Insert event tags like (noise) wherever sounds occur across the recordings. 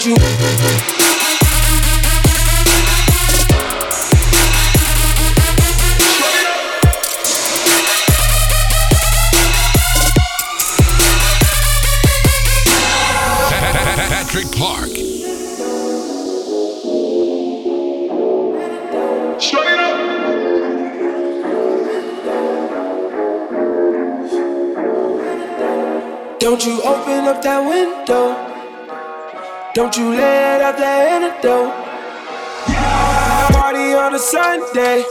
Patrick Clark, don't you open up that window. Don't you let out that antidote. Party on a Sunday.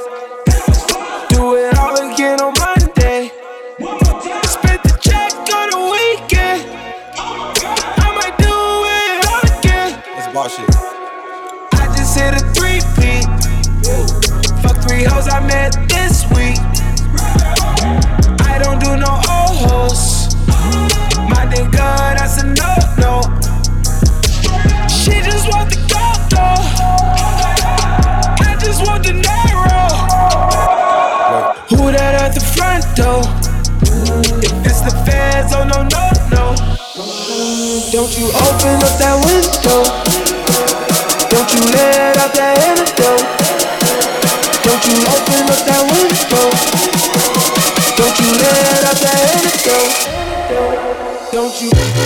Don't you open up that window. Don't you let out that antidote. Don't you open up that window. Don't you let out that antidote. Don't you.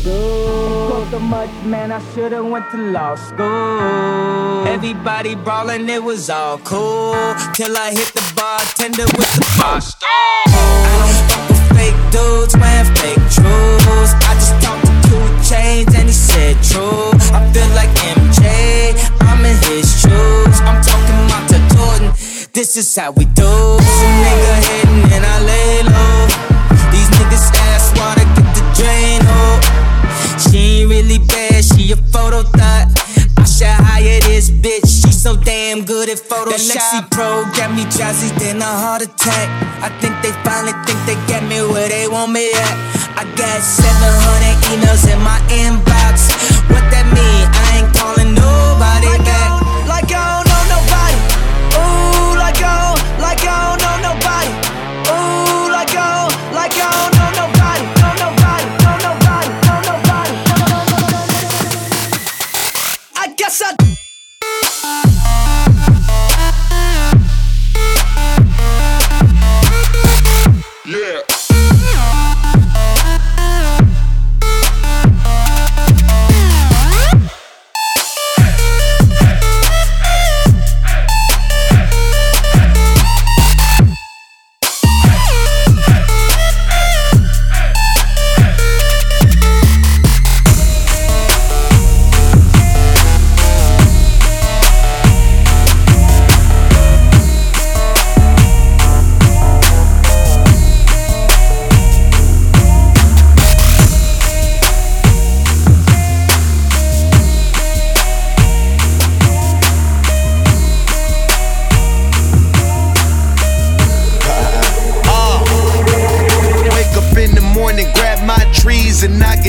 School. So much, man, I should've went to law school. Everybody brawling, it was all cool. Till I hit the bartender with the bar stool. I don't fuck with fake dudes, wearing fake truths. I just talked to 2 Chainz and he said true. I feel like MJ, I'm in his shoes. I'm talking about to Jordan. This is how we do. Some nigga hitting and I lay low. Really bad, she a photo thought. I should hire this bitch, she so damn good at Photoshop. That Lexi Pro got me jazzy, then a heart attack. I think they finally think they get me where they want me at. I got 700 emails in my inbox. What that mean? I ain't calling nobody back. Like I don't know nobody. Ooh, like I don't, like I don't know nobody. Ooh, like I don't, like I don't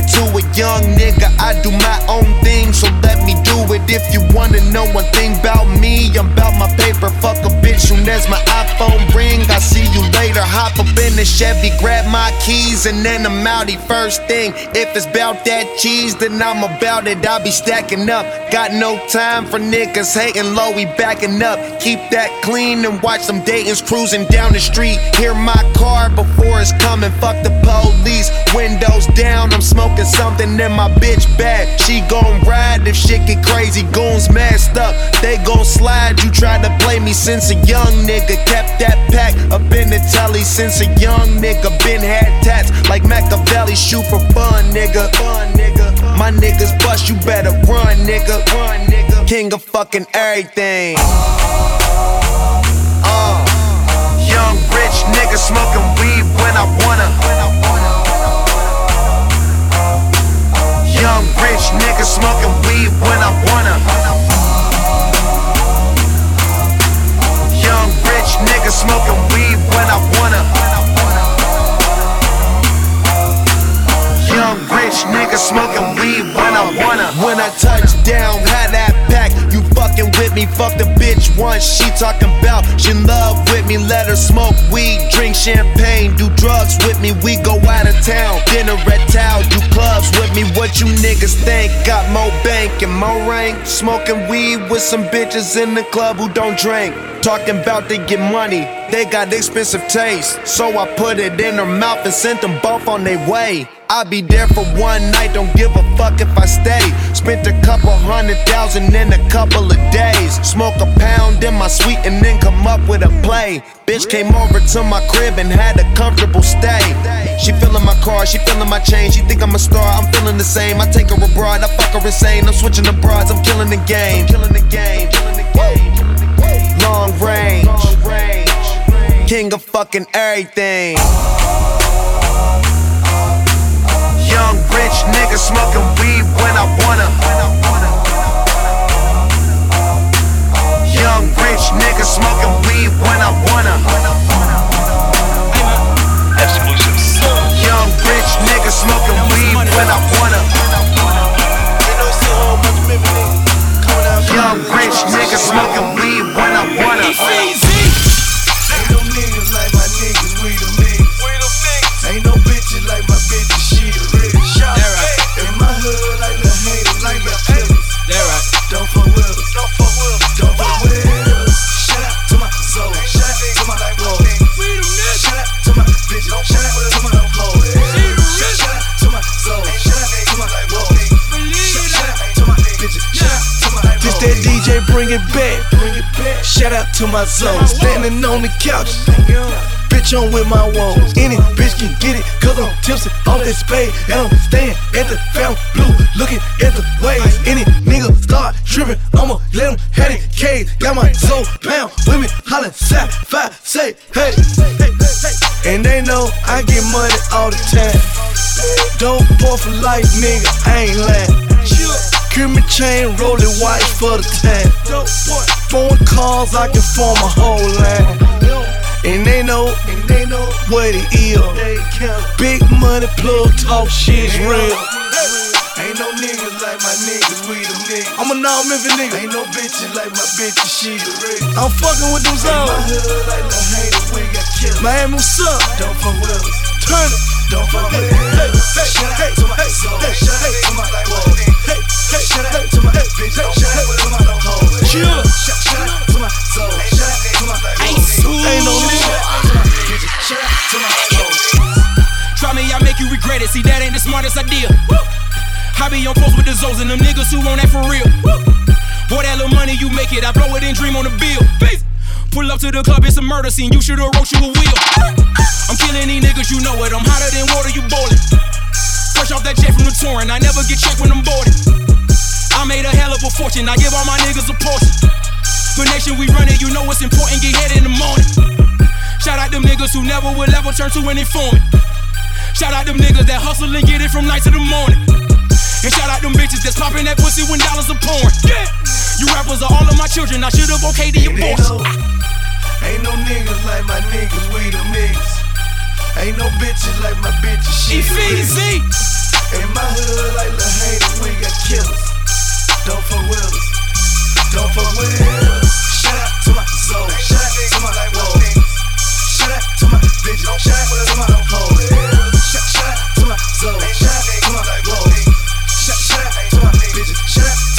trees, and I get to a young nigga. I do my own If you wanna know one thing about me, I'm about my paper. Fuck a bitch soon as my iPhone ring. I see you later. Hop up in the Chevy, grab my keys, and then I'm outie. First thing, if it's about that cheese, then I'm about it. I be stacking up. Got no time for niggas hating low, we backing up. Keep that clean and watch them Dayton's cruising down the street. Hear my car before it's coming. Fuck the police. Windows down, I'm smoking something in my bitch bag. She gon' ride if shit get crazy. Goons masked up, they gon' slide. You tried to play me since a young nigga. Kept that pack up in the telly since a young nigga. Been had tats like Machiavelli. Shoot for fun, nigga. Fun, nigga. My niggas bust, you better run, nigga. Run, nigga. King of fucking everything. Uh, young rich nigga smoking weed when I wanna. Young rich nigga smoking weed when I wanna. Young rich nigga smoking weed when I wanna. Young rich nigga smoking weed when I wanna. When I touch down, had that fucking with me, fuck the bitch once. She talking about she in love with me. Let her smoke weed, drink champagne, do drugs with me. We go out of town, dinner at town, do clubs with me. What you niggas think? Got more bank and more rank. Smoking weed with some bitches in the club who don't drink. Talking about they get money. They got expensive taste, so I put it in her mouth and sent them both on their way. I'll be there for one night, don't give a fuck if I stay. Spent a couple hundred thousand in a couple of days. Smoke a pound in my suite and then come up with a play. Bitch came over to my crib and had a comfortable stay. She feeling my car, she feeling my chain. She think I'm a star, I'm feeling the same. I take her abroad, I fuck her insane. I'm switching the broads, I'm killing the game. Killing the game, killing the game. Long range, king of fucking everything. Young rich nigga smoking weed when I wanna. Young rich nigga smoking weed when I wanna. Young rich nigga smoking weed when I wanna. Young rich nigga smoking weed when I wanna. Bring it back. Shout out to my soul, standing on the couch. Bitch on with my woes. Any bitch can get it, cause I'm tipsy off that spade. And I'm staying at the fountain blue, looking at the waves. Any nigga start tripping, I'ma let him have it cage. Got my soul pound with me, hollin' side, five, say, hey. And they know I get money all the time. Dope boy for life, nigga, I ain't lying. Creamy chain, rolling white for the time. Foreign cars, I can form a whole line. And they know, and they know what it is. Big money plug talk shit's real. Ain't no niggas like my niggas, we the niggas. I'm a non Memphis nigga. Ain't no bitches like my bitches, she the real. I'm fucking with them zones. My hood like the hater, we got killed. Miami, what's up? Don't fuck with us. Turn it. Don't fuck with us. Shout out to my soul. Shout out to my boys. Shout out to my hoes. Shout out to my soul. Ain't no nigga. Shout out to my hoes. Try me, I make you regret it. See, that ain't the smartest idea. I be on post with the Zoes and them niggas who want that for real. Boy, that little money you make it, I blow it and dream on the bill. Pull up to the club, it's a murder scene. You should've wrote you a wheel. I'm killing these niggas, you know it. I'm hotter than water, you boiling. Fresh off that jet from the touring, I never get checked when I'm boarding. I made a hell of a fortune, I give all my niggas a portion. The nation we run it, you know it's important, get head in the morning. Shout out them niggas who never will ever turn to an informant. Shout out them niggas that hustle and get it from night to the morning. And shout out them bitches that's popping that pussy when dollars are pouring. Yeah. You rappers are all of my children, I should've okayed the abortion. no, ain't no niggas like my niggas, we the niggas. Ain't no bitches like my bitches, she. Easy. In my hood like the haters, we got killers. Don't fuck with us. Don't fuck with us. Shout out to my soul. Shout out to my bros. Shout out to my bitches. Shout out to my hoes. Shout, out to my soul. Shout out to my bros. Shout, out to my bitches. Shout out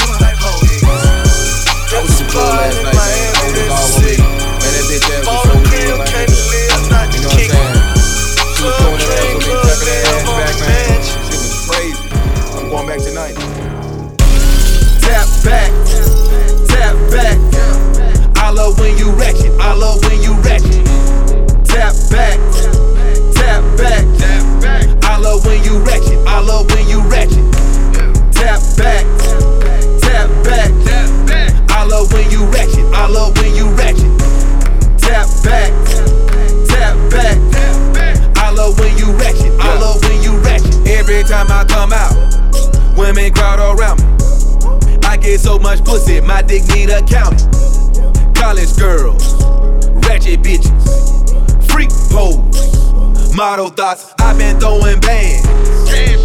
thoughts. I've been throwing bands,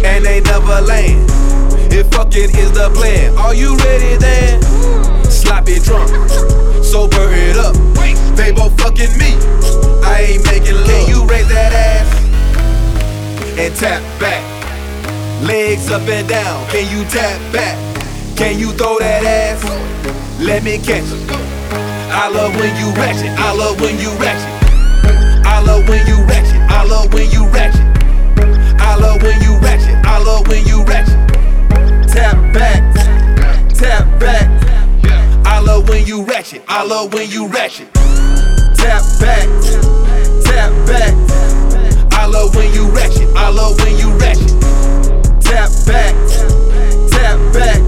and they never land. If fucking is the plan, are you ready then? Sloppy drunk, sober it up. They both fucking me. I ain't making love. Can you raise that ass and tap back? Legs up and down. Can you tap back? Can you throw that ass? Let me catch it. I love when you ratchet. I love when you ratchet. I love when you ratchet. I love when you ratchet. I love when you ratchet. I love when you ratchet. Tap back, tap back. I love when you ratchet. I love when you ratchet. Tap back, tap back. I love when you ratchet. I love when you ratchet. Tap back, tap back.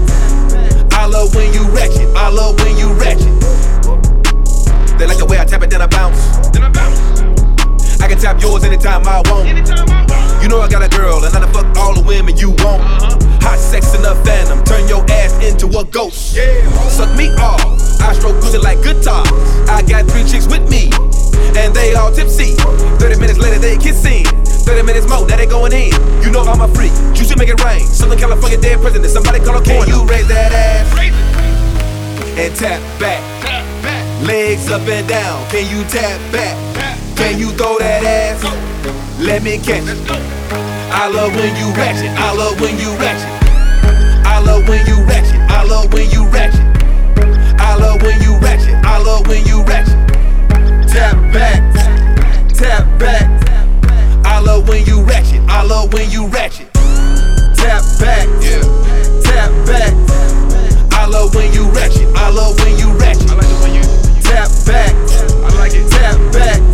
I love when you ratchet. I love when you ratchet. They like the way I tap it, then I bounce. Then I bounce. I can tap yours anytime I want. Anytime I want. You know I got a girl, and I done fuck all the women you want. Uh-huh. Hot sex in a phantom, turn your ass into a ghost. Yeah. Suck me off. I stroke pussy like guitar. I got three chicks with me, and they all tipsy. 30 minutes later, they kissing. 30 minutes more, now they going in. You know I'm a freak. Juicy make it rain. Southern California dead president. Somebody call a Can you raise that ass? And tap back. tap back. Legs up and down. Can you tap back? Can you throw that ass? Let me catch it. I love when you ratchet. I love when you ratchet. I love when you ratchet. I love when you ratchet. I love when you ratchet. I love when you ratchet. Tap back. Tap back. I love when you ratchet. I love when you ratchet. Tap back. Yeah. Tap back. I love when you ratchet. I love when you ratchet. I like it when you tap back. I like it. Tap back.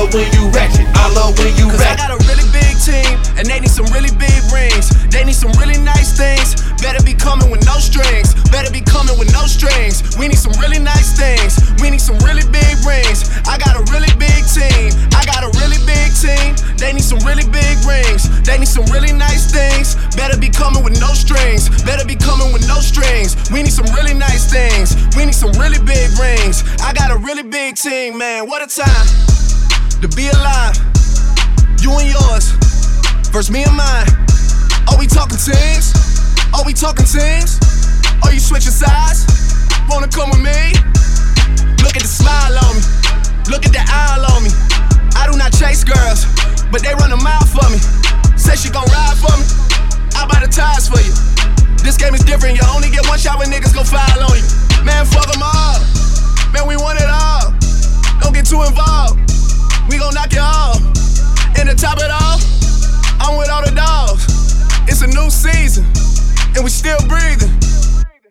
Love when you ratchet. I love when you Cause I got a really big team, and they need some really big rings. They need some really nice things. Better be coming with no strings. Better be coming with no strings. We need some really nice things. We need some really big rings. I got a really big team. I got a really big team. They need some really big rings. They need some really nice things. Better be coming with no strings. Better be coming with no strings. We need some really nice things. We need some really big rings. I got a really big team, man. What a time to be alive. You and yours, versus me and mine. Are we talking teams? Are we talking teams? Are you switching sides? Wanna come with me? Look at the smile on me. Look at the eye on me. I do not chase girls, but they run a mile for me. Say she gon' ride for me. I buy the tires for you. This game is different. You only get one shot when niggas gon' foul on you. Man, fuck them all. Man, we want it all. Don't get too involved. We gon' knock it off. And to top it off, I'm with all the dogs. It's a new season, and we still breathing.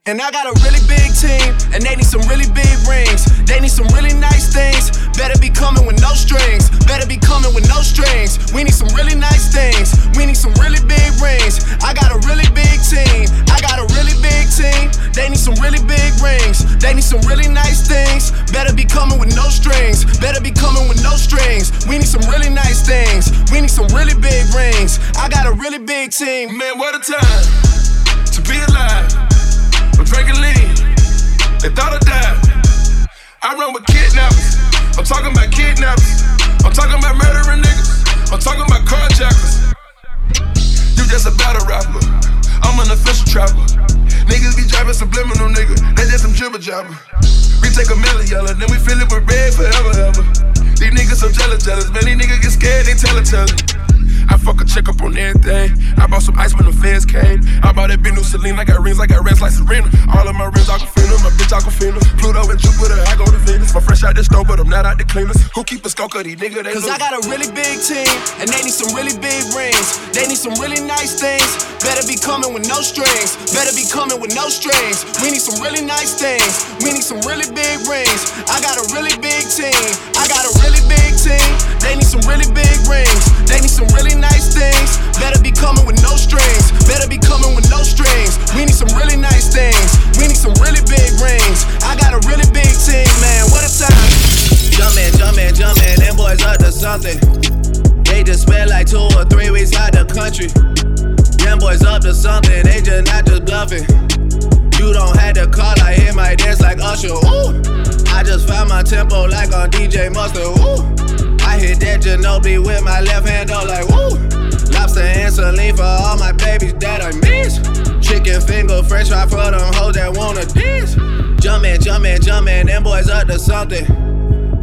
And I got a really big team, and they need some really big rings. They need some really nice things. Better be coming with no strings. Better be coming with no strings. We need some really nice things. We need some really big rings. I got a really big team. I got a really big team. They need some really big rings. They need some really nice things. Better be coming with no strings. Better be coming with no strings. We need some really nice things. We need some really big rings. I got a really big team. Man, what a time to be alive. I'm drinking lean. They thought I died. I run with kidnappers. I'm talking about kidnappers. I'm talking about murdering niggas. I'm talking about carjackers. You just a battle rapper. I'm an official trapper. Niggas be driving subliminal nigga. They just some jibber jabber. We take a million yellow, then we fill it with red forever, ever. These niggas so jealous, jealous. Man, these niggas get scared, they tell it, tell it. I fuck a check up on everything. I bought some ice when the feds came. I bought that big new Celine. I got rings, I got rings like Serena. All of my rings, Aquafina. My bitch, Aquafina. Pluto and Jupiter, I go to Venus. My fresh out the stove, but I'm not out the cleaners. Who keep a skulk of these niggas? They Cause lose. I got a really big team, and they need some really big rings. They need some really nice things. Better be coming with no strings. Better be coming with no strings. We need some really nice things. We need some really big rings. I got a really big team. I got a really big team. They need some really big rings. They need some really nice things. Better be coming with no strings. Better be coming with no strings. We need some really nice things. We need some really big rings. I got a really big team, man. What a time. Jumpin', jumpin', jumpin', them boys up to something. They just spent like two or three weeks out the country. Them boys up to something, they just not just bluffing. You don't have to call, I hear my dance like Usher. Ooh, I just found my tempo like on DJ Mustard. Ooh, I hit that Ginobili with my left hand, though, like woo. Lobster and saline for all my babies that I miss. Chicken finger, french fry for them hoes that wanna dance. Jumpin', jumpin', jumpin', them boys up to something.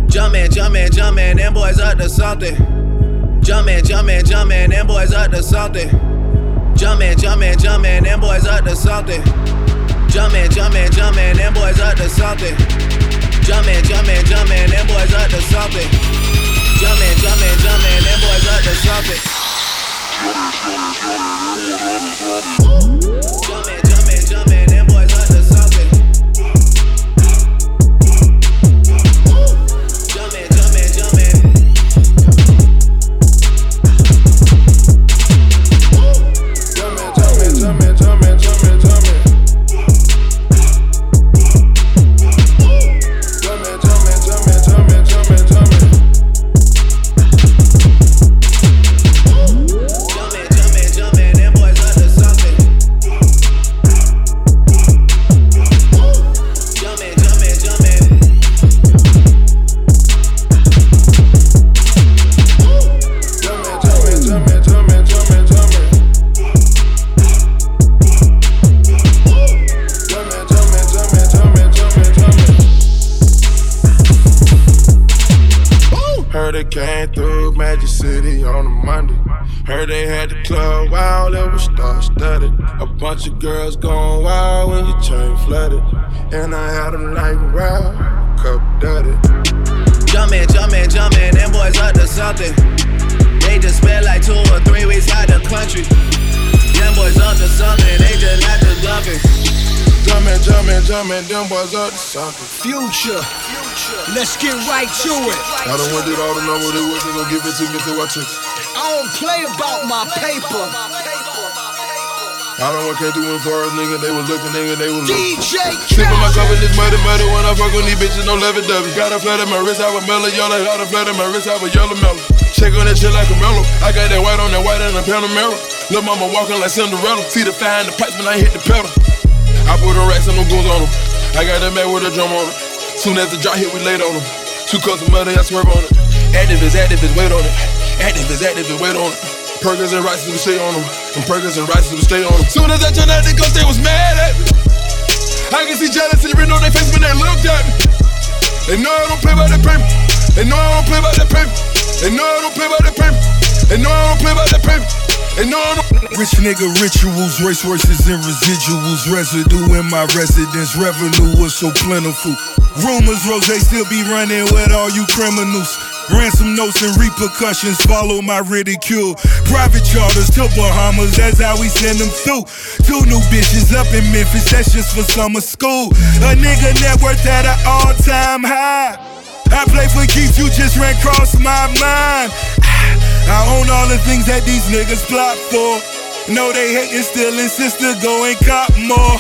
Jumpin', jumpin', jumpin', them boys up to something. Jumpin', jumpin', jumpin', them boys up to something. Jumpin', jumpin', jumpin', them boys up to something. Jumpin', jumpin', jumpin', them boys up to something. Jumpin', jumpin', jumpin', them boys up to something. Jumpin', jumpin', jumpin', them boys up to something. Jumpin', jumpin', jumpin', Heard they had the club wild, it was star studded. A bunch of girls going wild when your chain flooded. And I had them like wild, cup dirty. Jumpin', jumpin', jumpin', them boys up to something. They just spent like two or three weeks out the country. Them boys up to something, they just not just bluffing. Jumpin', jumpin', jumpin', them boys up to something. Future. Let's get right to it. I done went through all the numbers they wasn't gonna give it to me till I took it. I don't play about my paper. I done what came through in forest, nigga, they was looking, nigga, they was looking. DJ Sippin' my cup in this muddy, muddy when I fuck on these bitches, no lovey dovey. Got a flat in my wrist, have a mellow yellow. Got a flat in my wrist, have a yellow mellow. Check on that shit like a mellow. I got that white on that white and a Panamera. Lil' mama walking like Cinderella. See the fire in the pipes when I hit the pedal. I put a racks and no goons on them. I got that man with a drum on it. Soon as the drop hit, we laid on them. Two cups of money, I swerve on it. Active is active is wait on it. Active is active is wait on it. Perkins and rices, we stay on them. And Perkins and rices, we stay on them. Soon as I turned out the ghost, they was mad at me. I can see jealousy written on their face when they looked at me. They know I don't play by the paper. They know I don't play by the paper. They know I don't play by the paper. They know I don't play by the paper. They know I don't. Rich nigga rituals, race horses and residuals, residue in my residence, revenue was so plentiful. Rumors, Rose they still be running with all you criminals. Ransom notes and repercussions follow my ridicule. Private charters to Bahamas, that's how we send them through. Two new bitches up in Memphis, that's just for summer school. A nigga net worth at an all time high. I play for keeps, you just ran across my mind. Ah, I own all the things that these niggas plot for. No, they hating, still insist to go and cop more.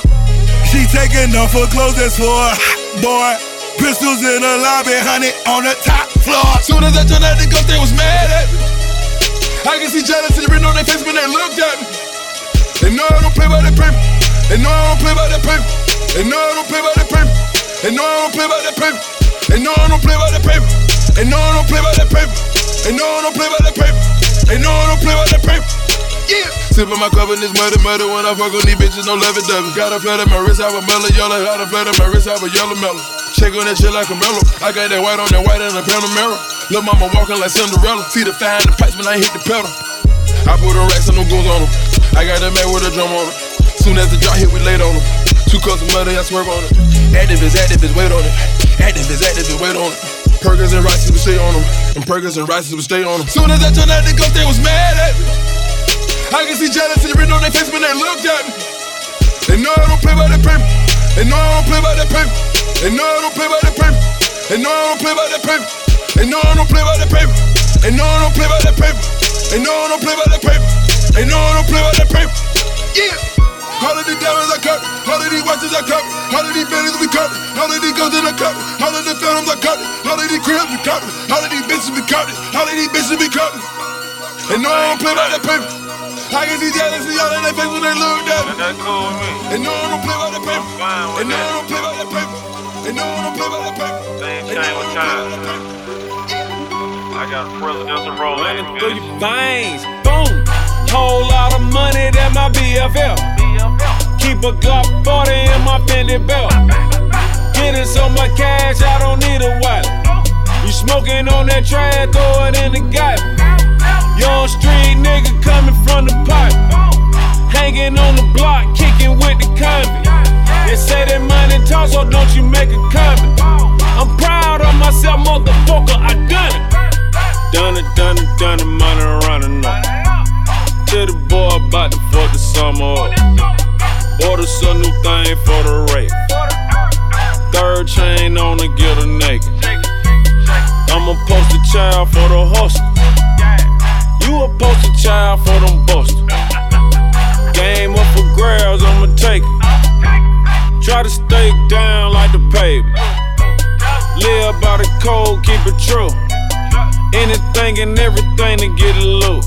She taking off her clothes, that's for a hot boy. Pistols in the lobby, honey, on the top floor. Soon as I turned out the ghost, they was mad at me. I can see jealousy written on their face when they looked at me. They know I don't play by the paper. They know I don't play by the paper. They know I don't play by the paper. They know I don't play by the paper. They know I don't play by the paper. They know I don't play by the paper. They know I don't play by the paper. They know I don't play by the paper. Yeah. Sippin' my cup in this muddy, muddy when I fuck on these bitches, no lovey dovey. Got a flat in my wrist, have a mellow yellow. Got a flat in my wrist, have a yellow mellow. Shake on that shit like a mellow. I got that white on that white and a Panamera. Lil' mama walking like Cinderella. See the fire in the pipes when I hit the pedal. I put a racks and no goons on them. I got that man with a drum on it. Soon as the drop hit, we laid on them. Two cups of money, I swerve on it. Active is active is wait on it. Active is active is wait on it. Perkins and rices, we stay on them. And Perkins and rices, we stay on them. Soon as I turned out the ghost, they was mad at me. I can see jealousy written on their face when they looked at me. They know I don't play by the paper. They know I don't play by the paper. They know I don't play by the paper. They know I don't play by the paper. They know I don't play by the paper. They know I don't play by the paper. They know I don't play by the paper. They know I don't play by the paper. Yeah. All of these diamonds I cut, all of these watches I cut, all of these Bentleys we cut, all of these guns in I cut, all of the phantoms I cut, all of these cribs we cut, all of these bitches we cut, all of these bitches we cut. They know I don't play by the paper. I can see jealousy all in their face when they look at me. That's cool with me. They know I don't play by the paper. I'm fine They with know I don't play by the paper. They know I don't play by the paper. Things They know change I with don't play by time. I got a presidential role in Running through your veins. Boom. Whole lot of money that my BFL. Keep a Glock 40 in my Fendi belt. Getting so much cash, I don't need a wallet. You smoking on that trash, throw it in the garbage. Young street nigga coming from the pipe. Hanging on the block, kicking with the convict. They say that money talk, so don't you make a comment. I'm proud of myself, motherfucker, I done it. Done it, done it, done it, money running up. To the boy about to fuck the summer up. Order some new thing for the rape. Third chain on to get a naked. I'm a poster child for the hustle. You a poster child for them busters. Game up for grabs, I'ma take it. Try to stay down like the pavement. Live by the code, keep it true. Anything and everything to get a loot.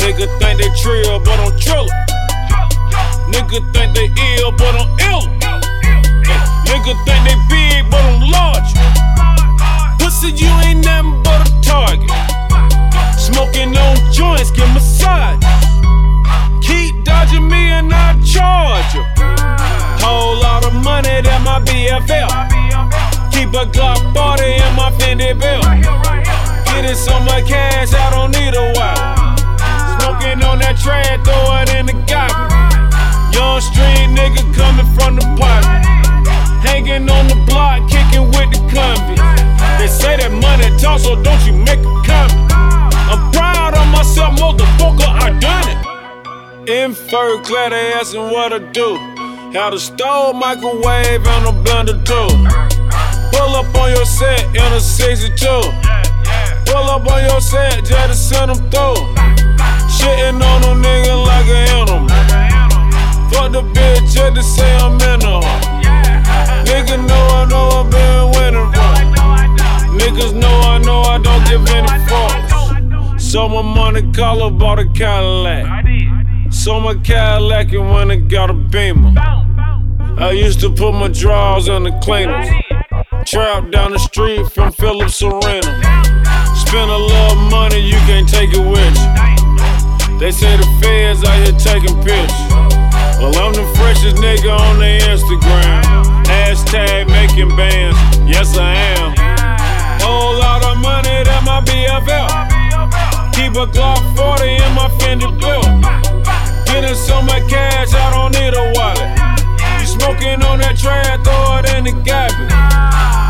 Nigga think they trill, but I'm trillin'. Nigga think they ill, but I'm ill. Nigga think they big, but I'm large. Pussy, you ain't nothing but a target. Smoking on joints, get massage. Keep dodging me and I charge you. Whole lot of money that my BFL. Keep a Glock 40 in my Fendi belt. Getting so much cash, I don't need a while. Smoking on that trash, throw it in the garbage. Young street nigga coming from the pot. Hanging on the block, kicking with the convict. They say that money talk, so don't you make a comment. I'm proud of myself, motherfucker, I done it. In fur clad, they asking what I do. Had a stove, microwave, and a blender too. Pull up on your set in a 62. Pull up on your set, just to send them through. Shitting on them niggas like an animal. Fuck the bitch just to say I'm in her. Nigga know I know I've been winning from. Niggas know I know I don't give any fucks. So my money color bought a Cadillac. So my Cadillac and when it got a beamer. I used to put my drawers in the cleaners. Trap down the street from Phillips Arena. Spend a little money, you can't take it with you. They say the feds out here taking pictures. Well, I'm the freshest nigga on the Instagram. Hashtag making bands, yes I am. Whole lot of money that my BFL. Keep a Glock 40 in my Fendi belt. Getting so much cash, I don't need a wallet. You smoking on that trash, throw it in the garbage.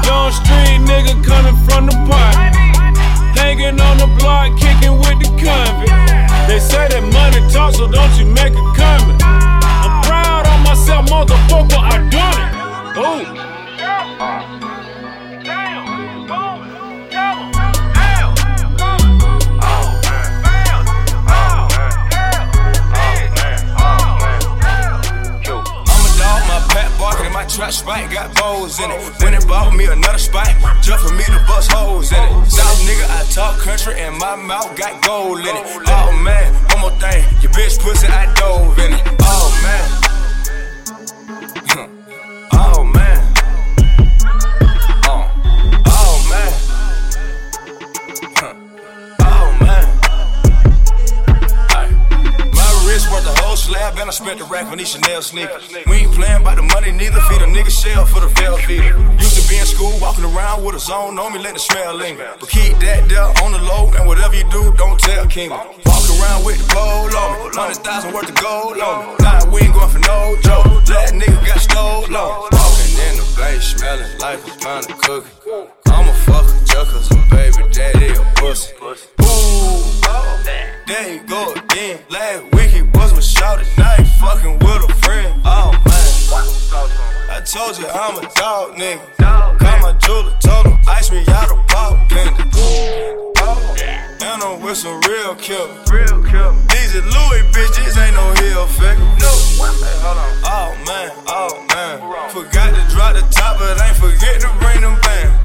Young street nigga coming from the pot. Hanging on the block, kicking with the convict. They say that money talk, so don't you make a comment. Myself, motherfucker, I done it. Ooh. My trap spike got bows in it. When it bought me another spike, jump for me to bust holes in it. South nigga, I talk country and my mouth got gold in it. Oh man, one more thing, your bitch pussy, I dove in it. Oh man. Slab, and I spent the rack on these Chanel sneakers. We ain't playing by the money, neither feed a nigga shell for the Velveeta. Used to be in school, walking around with a zone on me, let the smell linger. But keep that there on the low, and whatever you do, don't tell King. Walk around with the pole on me, hundred thousand worth of gold on me. Nah, we ain't going for no joke. That nigga got stole on. Walking in the place, smelling like a pound of cookie. Fuck a joke, her baby daddy a pussy. You go again. Last week he was with Shouty, now he fucking with a friend. Oh man. I told you I'm a dog nigga. Call my jeweler, told him ice me out ball pendant. And I'm with some real killers. These are Louis bitches, ain't no hill figure. No. Oh man, oh man. Forgot to drop the top, but ain't forget to bring them band.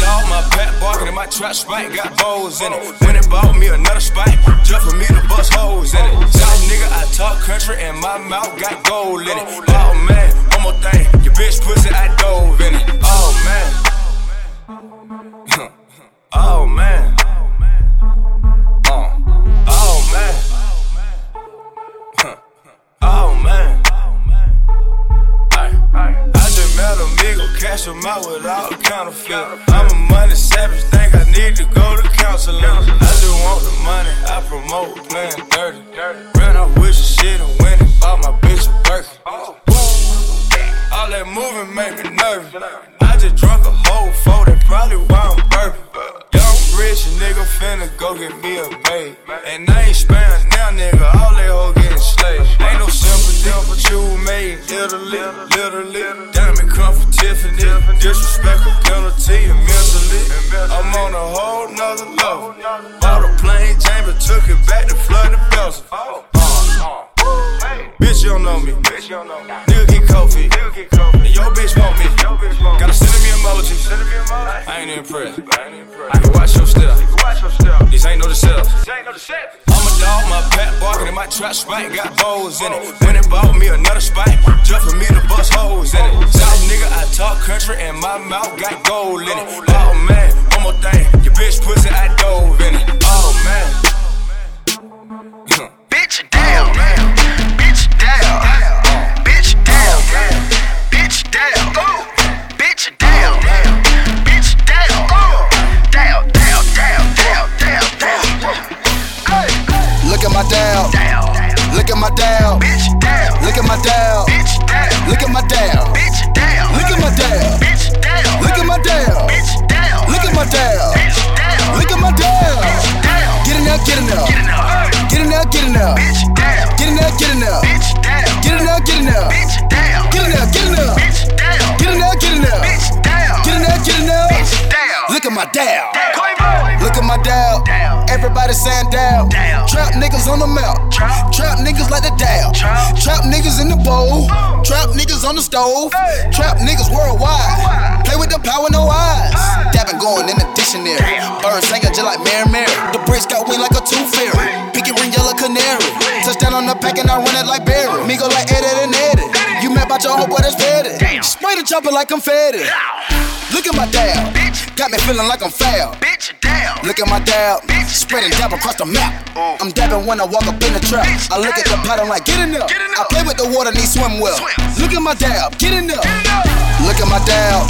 Dog, my pack barking and my trap spike got bows in it. When it bought me another spike, jump for me to bust holes in it. South nigga, I talk country and my mouth got gold in it. Oh man, one more thing, your bitch pussy, I dove in it. Oh man. (laughs) oh man. Uh. Oh man. (laughs) Oh man. Ay. I just met a nigga, cash them out without counterfeit. I'm a money savage, think I need to go to counseling. I do want the money, I promote playing dirty. Ran up with shit and went and bought my bitch a Birkin. All that moving make me nervous. Just drunk a whole four, that probably why I'm burping. Young rich nigga finna go get me a babe. And I ain't sparing now, nigga. All that hoe getting slayed. Ain't no sympathy, but you made Italy, literally. Diamond come from Tiffany. Disrespect a penalty mentally. I'm on a whole nother level. Bought a plane, James, took it back to flood the Belgium. Uh, bitch, you don't know me. Nigga get feet. And your bitch want me. Gotta send me emojis. I ain't impressed. I can watch your step. These ain't no themselves. I'm a dog, my pet barking and my trap spike got bows in it. When it bought me another spike, just for me to bust holes in it. South nigga, I talk country and my mouth got gold in it. Oh man, one more thing, your bitch pussy, I dove in it. Oh man. At my down. Look at my down. Look at my down. Look at my down. Look at my down. Look at my down. Get in there, get in there. Get in there, get in there. Get in there, get in there. Get in there, get in there. Get in there, get Look at my down. Look at my down. Everybody saying down. Trap niggas on the map. Trap niggas like the down. Trap niggas in the bowl. Trap niggas on the stove. Trap niggas worldwide. Play with the power, no eyes. Dabbing going in the dictionary. Birds singing just like Mary Mary. The bricks got wing like a tooth fairy. Pinky ring yellow canary. Touchdown on the pack and I run it like Barry. Me go like Eddie and Eddie. You mad about your whole boy that's fed Spray the chopper like I'm fed Look at my dab. Got me feeling like I'm foul. Bitch, damn. Look at my dab. Spreading dab across the map. I'm dabbing when I walk up in the trap. I look at the pattern like, get in there. Get in there. I play with the water, need swim well. Look at my dab. Get in there. Look at my dab.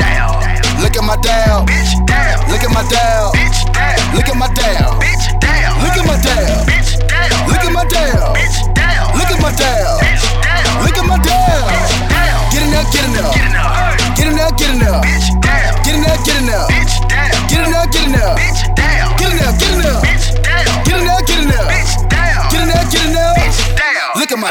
Look at my dab. Look at my dab.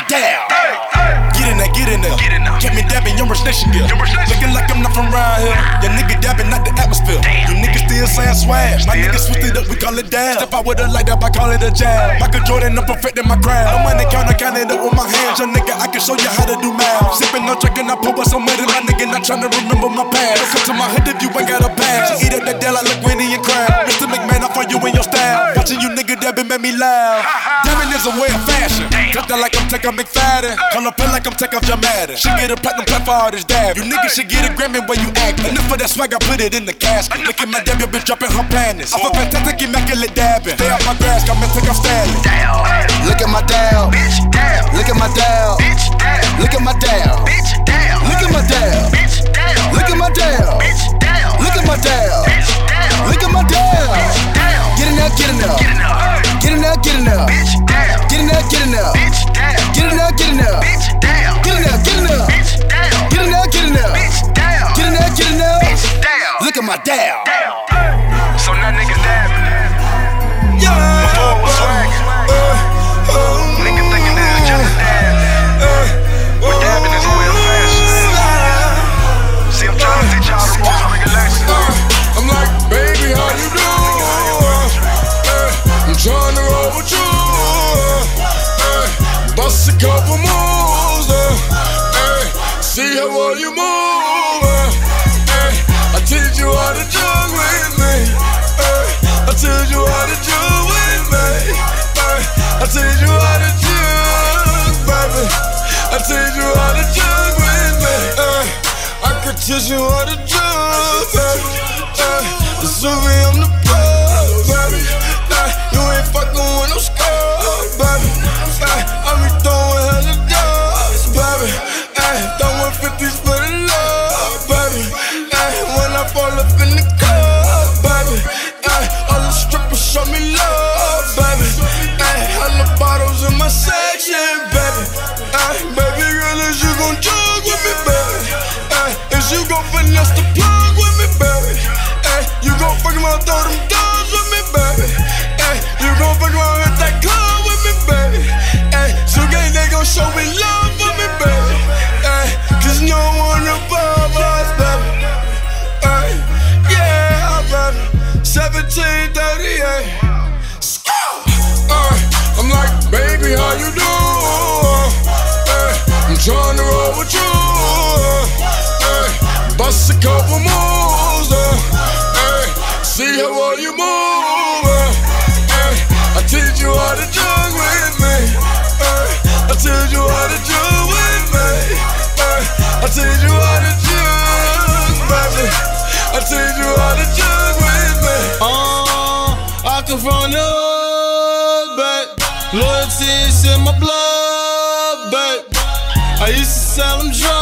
Look at my dab. Get in there, get in there. Kept me dabbing, your nation gear. Looking like I'm not from around here. Your nigga dabbing, not the atmosphere. You niggas still saying swag. My niggas switched it up, we call it dab. Step out with a light up, I call it a jab. Michael Jordan, I'm perfecting my craft. No money counter, count it up with my hands. Young nigga, I can show you how to do math. Sipping no drinking, I pour up some money. My nigga, not trying to remember my past. Don't come to my head if you ain't got a pass. She eat up that deal like linguine and crab. Mr. McMahon, I find you in your style. Watching you nigga dabbing made me laugh. Dabbing is a way of fashion. Cut that like I'm taking McFadden. Call up like I'm taking off your Madden. She get a platinum plaque for all this dab. You niggas should get a Grammy where you act. Enough for that swag, I put it in the casket. Look at my dab, your bitch dropping her panties. I'm a fantastic, immaculate dabbing. Stay out my grass, got me take off styling. Look at my dab. Look at my dab. Look at my dab. Look at my dab. Look at my dab. Look at my dab. Look at my down. Bitch dab. Get in there, get in there. Get in there, get in there. Get in there, get in there. Get in there, get in there. Get in there, get in there. Get in there, get in there. Get in there, get in there. Look at my dab. So now niggas dabbing. Before it was swag. Uh, uh, nigga thinking uh, this is just a dab. But dabbing is of fashion. See, I'm trying to teach y'all the rules and regulations. I'm like, baby, how you do? I'm trying to roll with you. Bust a couple moves. See how well you move. Teach you how to jug with me. I teach you how to jug, baby. I teach you how to jug with me. Uh. I could teach you how to jug, baby. Uh. The Suvi, I'm the plug, baby. Nah, You ain't fucking with no scrub, baby. I be throwing hella dubs, baby. Throwing 50s section, baby. Ay, baby girl, is you gon' jog with me, baby? Ay, is you gon' finesse the plug with me, baby? Ay, you gon' fuck my throw them down. couple moves. Uh, hey, see how well you move. Uh, hey, I teach you how to jug with me. ay. I teach you how to jug with me. ay. I teach you how to jug, baby. I teach you how to jug with me. Uh, I can from the hood, but loyalty is in my blood, but I used to sell them drugs.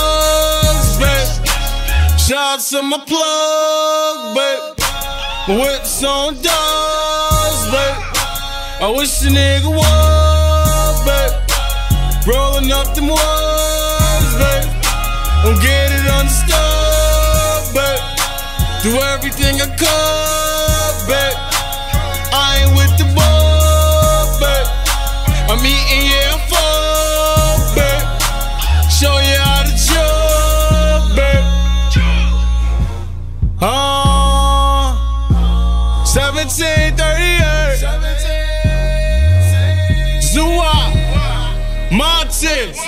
Shots in my plug, babe. Whips on dogs, babe. I wish a nigga was, babe. Rolling up them walls, babe. I'm getting unstuck, babe. Do everything I could, babe. I ain't with the ball, babe. I'm eating, yeah. Productions.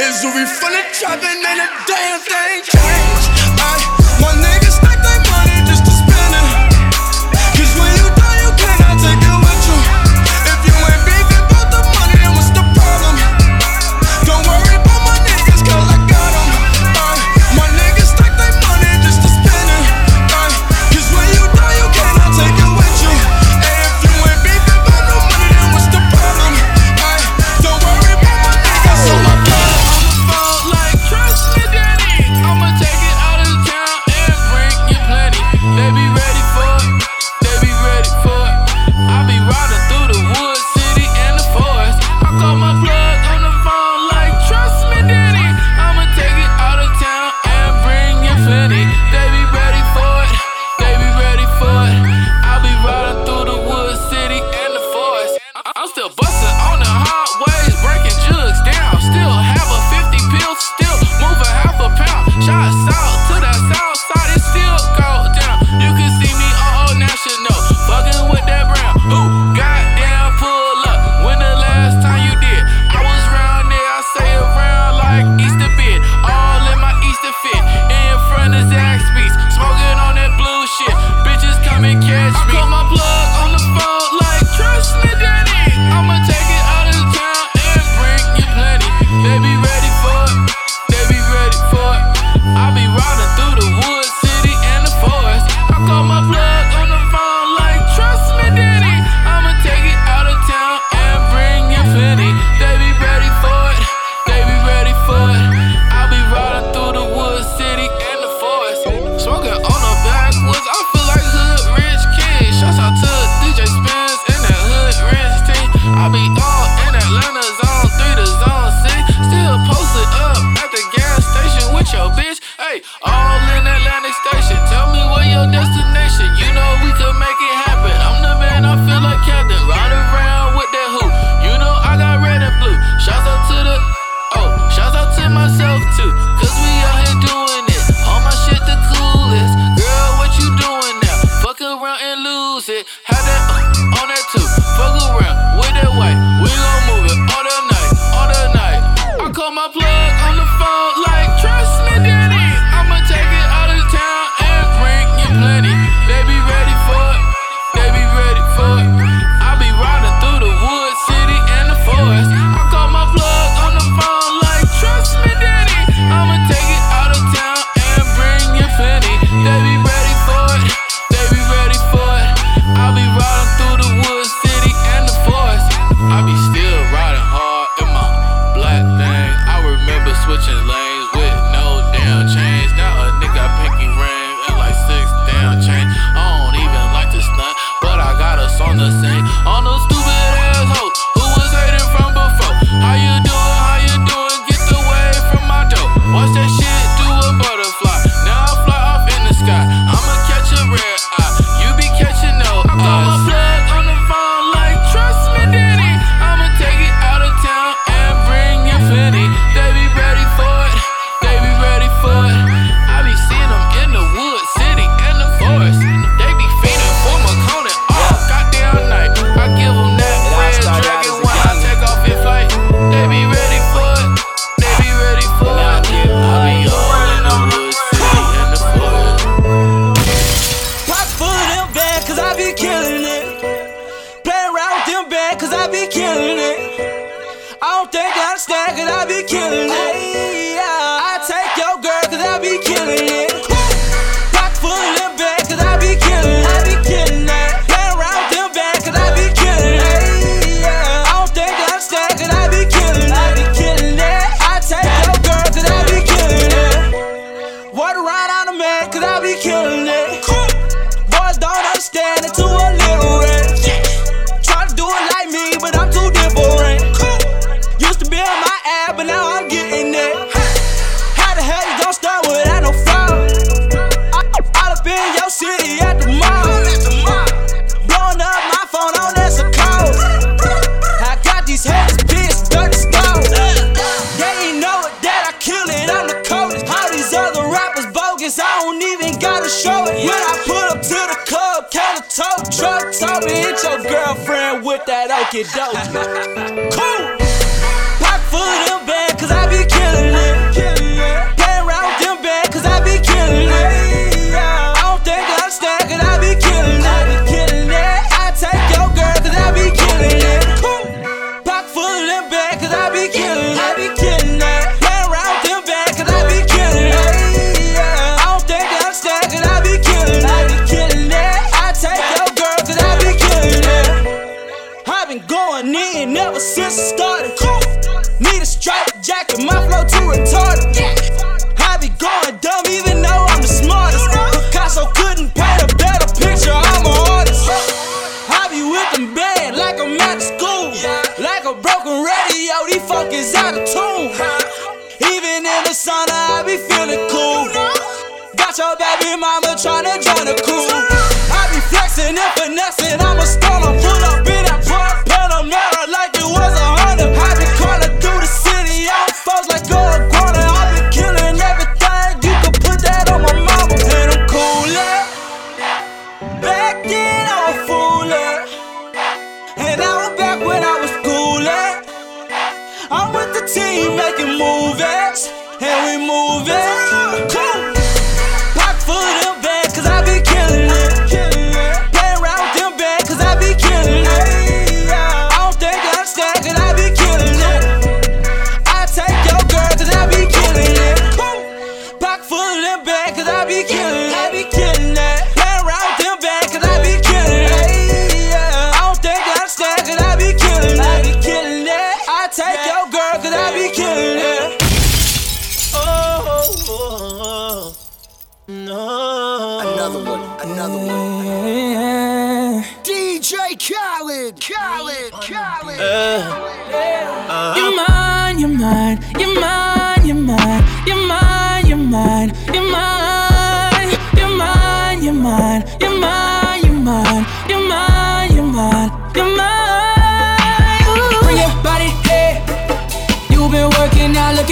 is we finna trap and a damn thing changed. I, my nigga.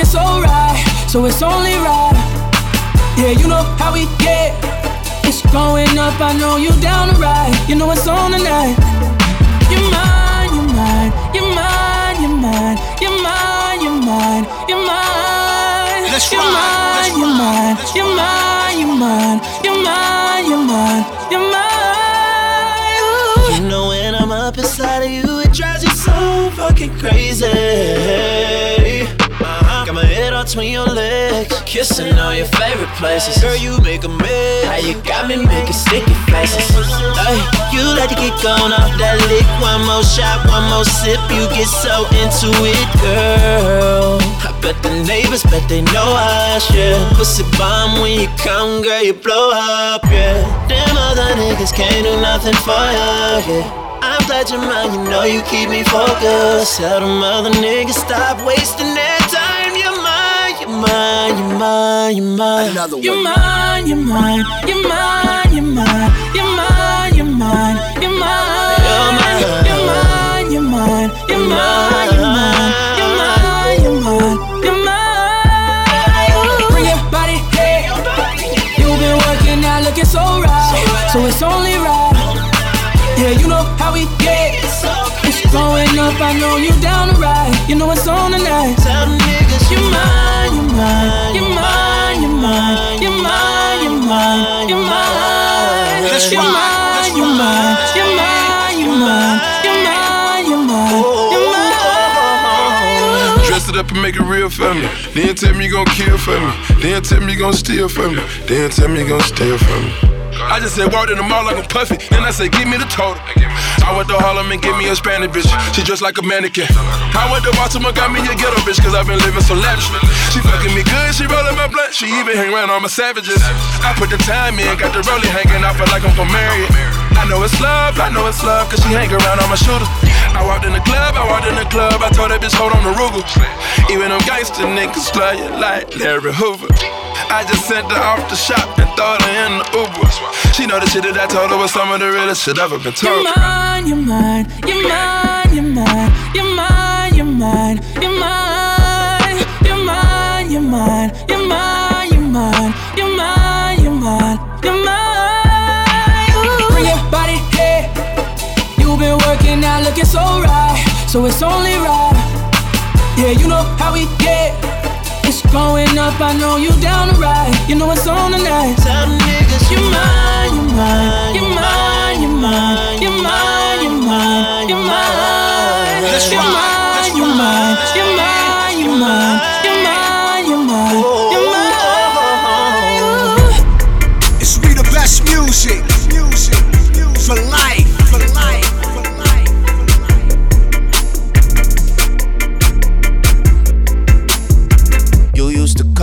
Looking so right, so it's only right. Yeah, you know how we get. It's going up, I know you down to ride. You know it's on tonight. You're mine, you're mine, you're mine, you're mine, you're mine, you're mine, you're mine. Let's you're mine, you're mine, you're mine, you're mine, you're mine, you're mine, you're mine. You know when I'm up inside of you, it drives you so fucking crazy. Between your legs, kissing all your favorite places. Girl, you make a mess. How you got me making sticky faces? Ay, you like to get gone off that lick. One more shot, one more sip. You get so into it, girl. I bet the neighbors bet they know us, yeah. Pussy bomb when you come, girl, you blow up, yeah. Them other niggas can't do nothing for you, yeah. I'm glad you're mine, you know you keep me focused. Tell them other niggas stop wasting. You're mine, you're mine, you're mine. Another one. You're mine, you're mine, you're mine, you're mine, you're mine, you're mine, you're mine. You're mine, you're mine, you're mine, you're mine. So right, so it's only right. Yeah, you know how we get. It's going up, I know you down to ride. You know it's on tonight. Tell them niggas You're mine, you're mine, you're mine, you're mine, you're mine, you're mine, you're mine. Let's You're mine, you're mine, you're mine, you're mine, you're mine, you're mine, you're mine. mess it up and make it real for me. Then tell me you gon' kill for me. Then tell me you gon' steal for me. Then tell me you gon' steal for me. I just said walked in the mall like I'm puffy. Then I said, give me the total. I went to Harlem and give me a Spanish bitch. She dressed like a mannequin. I went to Baltimore, got me a ghetto bitch, cause I've been living so lavish. She fucking me good, she rollin' my blunt. She even hang around all my savages. I put the time in, got the rollie hanging out, feel like I'm gon' marry. I know it's love, I know it's love, cause she hang around all my shooters. I walked in the club, I walked in the club, I told that bitch, hold on the Ruger. Even them gangster niggas love you like Larry Hoover. I just sent her off the shop and throw her in the Uber. She know the shit that I told her was some of the realest shit ever been told. You're mine, you're mine, you're mine, you're mine, you're mine, you're mine, you're mine, you're mine, you're mine, you're mine, you're mine, you're mine, you're mine, you're mine. Bring your body here. You've been working out, looking so right, so it's only right. Yeah, you know how we get. Going up, I know you down to ride. You know it's on tonight. Tell the niggas you're mine, you're mine, you're mine, you're mine, you're mine, you're mine, you're mine. You're mine,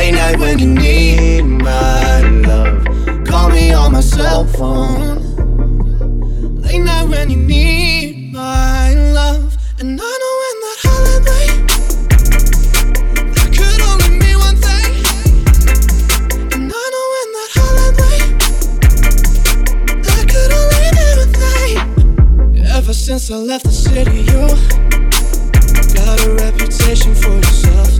Late night when you need my love. Call me on my cell phone. Late night when you need my love. And I know when that holiday. Ever since I left the city, you got a reputation for yourself.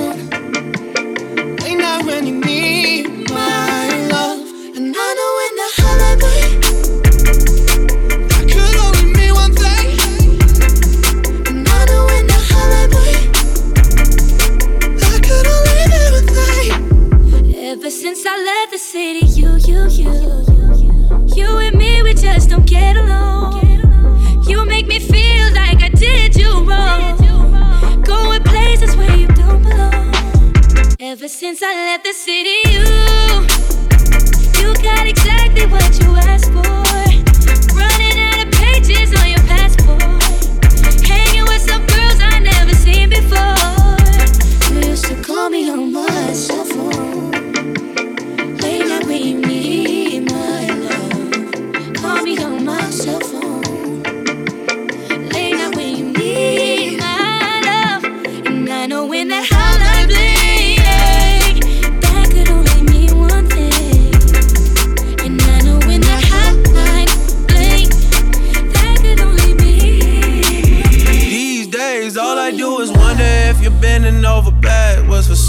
When you need my love. And I know when I one thing. Ever since I left the city, you, you, you, you and me, we just don't get along. You make me feel like I did you wrong. Going places where. Ever since I left the city, you, you got exactly what you asked for. Running out of pages on your passport. Hanging with some girls I never seen before. You used to call me on my cell phone.